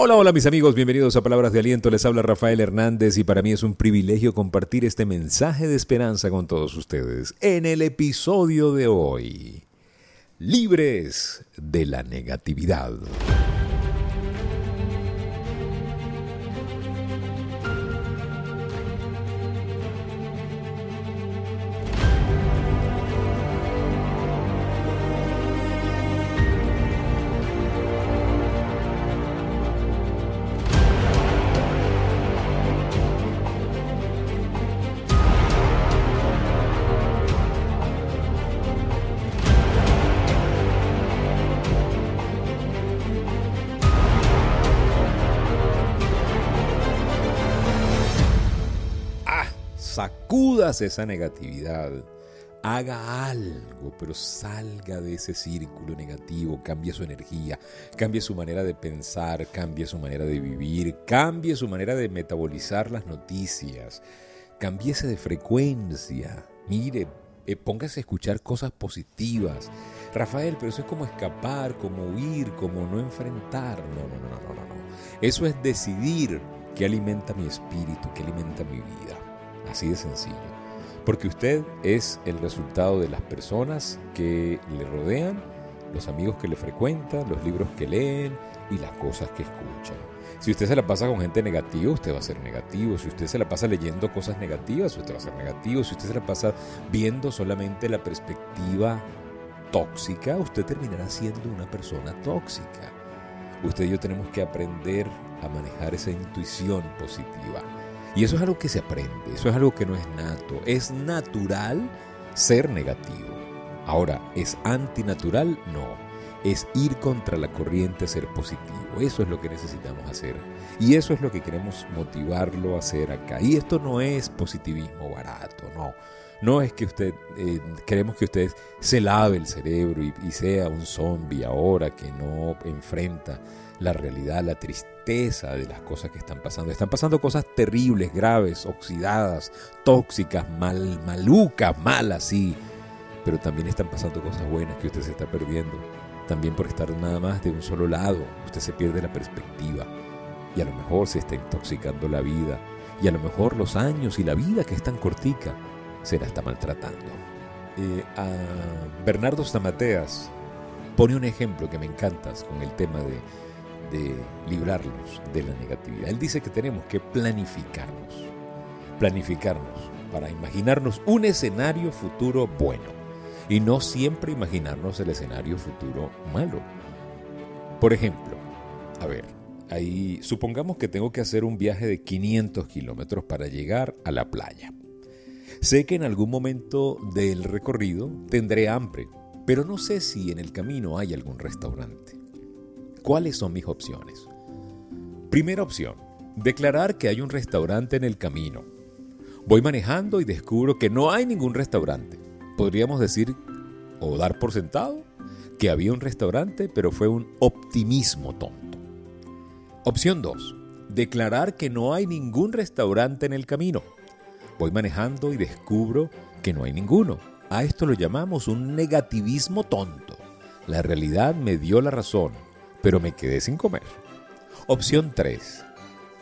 Hola, hola mis amigos, bienvenidos a Palabras de Aliento, les habla Rafael Hernández y para mí es un privilegio compartir este mensaje de esperanza con todos ustedes en el episodio de hoy. Libres de la negatividad. Sacudas esa negatividad, haga algo, pero salga de ese círculo negativo, cambie su energía, cambie su manera de pensar, cambie su manera de vivir, cambie su manera de metabolizar las noticias, cambiese de frecuencia, mire, eh, póngase a escuchar cosas positivas. Rafael, pero eso es como escapar, como huir, como no enfrentar. No, no, no, no, no, no. Eso es decidir qué alimenta mi espíritu, qué alimenta mi vida. Así de sencillo. Porque usted es el resultado de las personas que le rodean, los amigos que le frecuentan, los libros que leen y las cosas que escuchan. Si usted se la pasa con gente negativa, usted va a ser negativo. Si usted se la pasa leyendo cosas negativas, usted va a ser negativo. Si usted se la pasa viendo solamente la perspectiva tóxica, usted terminará siendo una persona tóxica. Usted y yo tenemos que aprender a manejar esa intuición positiva. Y eso es algo que se aprende, eso es algo que no es nato. Es natural ser negativo. Ahora, ¿es antinatural? No. Es ir contra la corriente, ser positivo. Eso es lo que necesitamos hacer. Y eso es lo que queremos motivarlo a hacer acá. Y esto no es positivismo barato, no. No es que usted, eh, queremos que usted se lave el cerebro y, y sea un zombie ahora que no enfrenta la realidad, la tristeza de las cosas que están pasando. Están pasando cosas terribles, graves, oxidadas, tóxicas, mal, malucas, malas, sí. Pero también están pasando cosas buenas que usted se está perdiendo. También por estar nada más de un solo lado, usted se pierde la perspectiva. Y a lo mejor se está intoxicando la vida. Y a lo mejor los años y la vida que es tan cortica se la está maltratando. Eh, a Bernardo Stamateas pone un ejemplo que me encanta con el tema de de librarnos de la negatividad. Él dice que tenemos que planificarnos, planificarnos para imaginarnos un escenario futuro bueno y no siempre imaginarnos el escenario futuro malo. Por ejemplo, a ver, ahí supongamos que tengo que hacer un viaje de 500 kilómetros para llegar a la playa. Sé que en algún momento del recorrido tendré hambre, pero no sé si en el camino hay algún restaurante. ¿Cuáles son mis opciones? Primera opción, declarar que hay un restaurante en el camino. Voy manejando y descubro que no hay ningún restaurante. Podríamos decir o dar por sentado que había un restaurante, pero fue un optimismo tonto. Opción 2. Declarar que no hay ningún restaurante en el camino. Voy manejando y descubro que no hay ninguno. A esto lo llamamos un negativismo tonto. La realidad me dio la razón pero me quedé sin comer. Opción 3.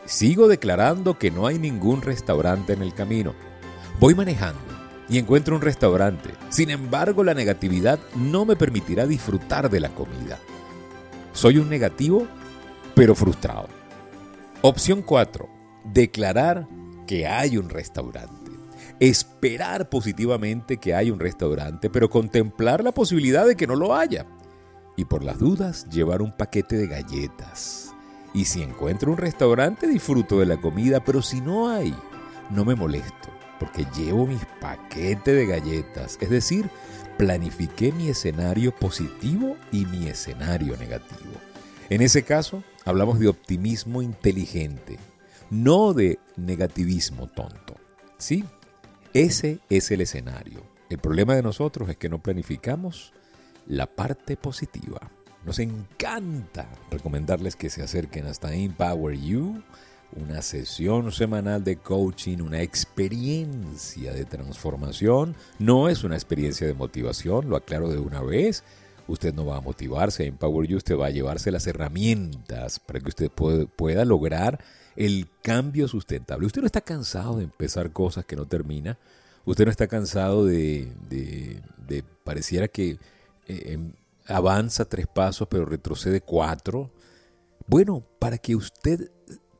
Sigo declarando que no hay ningún restaurante en el camino. Voy manejando y encuentro un restaurante. Sin embargo, la negatividad no me permitirá disfrutar de la comida. Soy un negativo, pero frustrado. Opción 4. Declarar que hay un restaurante. Esperar positivamente que hay un restaurante, pero contemplar la posibilidad de que no lo haya y por las dudas llevar un paquete de galletas. Y si encuentro un restaurante disfruto de la comida, pero si no hay, no me molesto, porque llevo mis paquetes de galletas. Es decir, planifiqué mi escenario positivo y mi escenario negativo. En ese caso, hablamos de optimismo inteligente, no de negativismo tonto. ¿Sí? Ese es el escenario. El problema de nosotros es que no planificamos la parte positiva. Nos encanta recomendarles que se acerquen hasta Empower You, una sesión semanal de coaching, una experiencia de transformación. No es una experiencia de motivación, lo aclaro de una vez. usted no va a motivarse Empower You, usted va a llevarse las herramientas para que usted pueda lograr el cambio sustentable. Usted no está cansado de empezar cosas que no termina. Usted no está cansado de, de, pareciera que eh, em, avanza tres pasos pero retrocede cuatro. Bueno, para que usted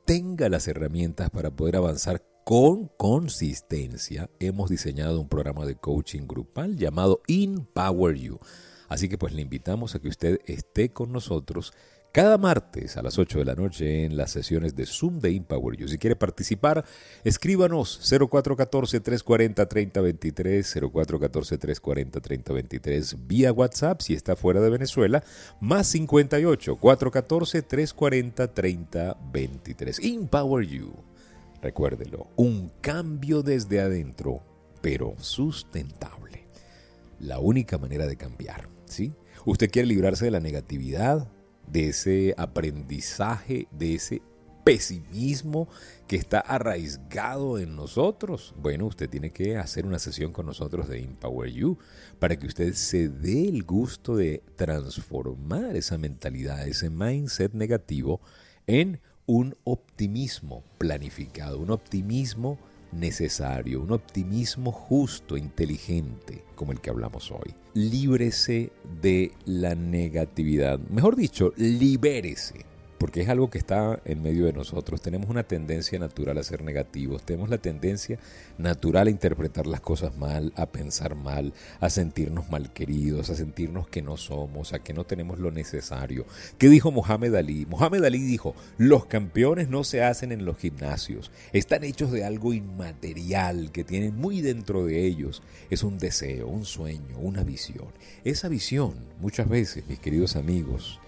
tenga las herramientas para poder avanzar con consistencia, hemos diseñado un programa de coaching grupal llamado Empower You. Así que pues le invitamos a que usted esté con nosotros cada martes a las 8 de la noche en las sesiones de Zoom de Empower You. Si quiere participar, escríbanos 0414-340-3023, 0414-340-3023 vía WhatsApp si está fuera de Venezuela, más 58 414-340-3023. Empower You. Recuérdelo, un cambio desde adentro, pero sustentable. La única manera de cambiar, ¿sí? Usted quiere librarse de la negatividad, de ese aprendizaje, de ese pesimismo que está arraigado en nosotros. Bueno, usted tiene que hacer una sesión con nosotros de Empower You para que usted se dé el gusto de transformar esa mentalidad, ese mindset negativo en un optimismo planificado, un optimismo necesario, un optimismo justo, inteligente, como el que hablamos hoy. Líbrese de la negatividad. Mejor dicho, libérese porque es algo que está en medio de nosotros. Tenemos una tendencia natural a ser negativos, tenemos la tendencia natural a interpretar las cosas mal, a pensar mal, a sentirnos mal queridos, a sentirnos que no somos, a que no tenemos lo necesario. ¿Qué dijo Mohamed Ali? Mohamed Ali dijo, los campeones no se hacen en los gimnasios, están hechos de algo inmaterial que tienen muy dentro de ellos. Es un deseo, un sueño, una visión. Esa visión, muchas veces, mis queridos amigos,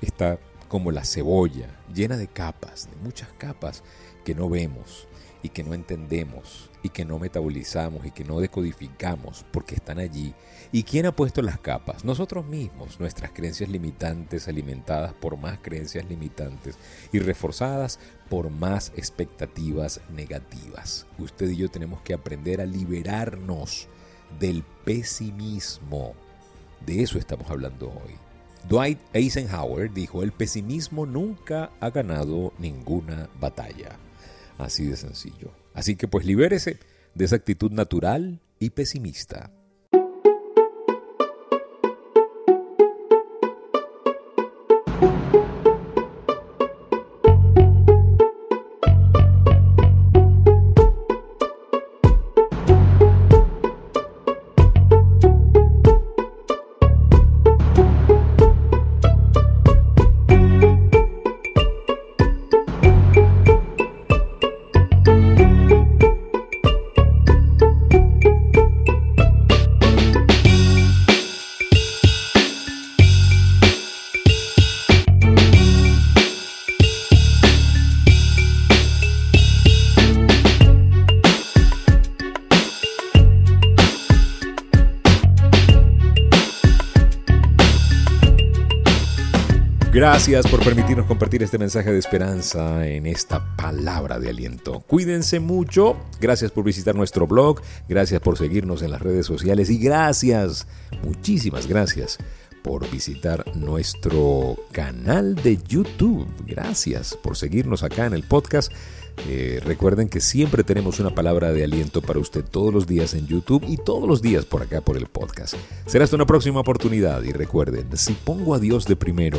está como la cebolla, llena de capas, de muchas capas que no vemos y que no entendemos y que no metabolizamos y que no decodificamos porque están allí. ¿Y quién ha puesto las capas? Nosotros mismos, nuestras creencias limitantes alimentadas por más creencias limitantes y reforzadas por más expectativas negativas. Usted y yo tenemos que aprender a liberarnos del pesimismo. De eso estamos hablando hoy. Dwight Eisenhower dijo, el pesimismo nunca ha ganado ninguna batalla. Así de sencillo. Así que pues libérese de esa actitud natural y pesimista. Gracias por permitirnos compartir este mensaje de esperanza en esta palabra de aliento. Cuídense mucho, gracias por visitar nuestro blog, gracias por seguirnos en las redes sociales y gracias, muchísimas gracias por visitar nuestro canal de YouTube. Gracias por seguirnos acá en el podcast. Eh, recuerden que siempre tenemos una palabra de aliento para usted todos los días en YouTube y todos los días por acá por el podcast. Será hasta una próxima oportunidad y recuerden, si pongo a Dios de primero,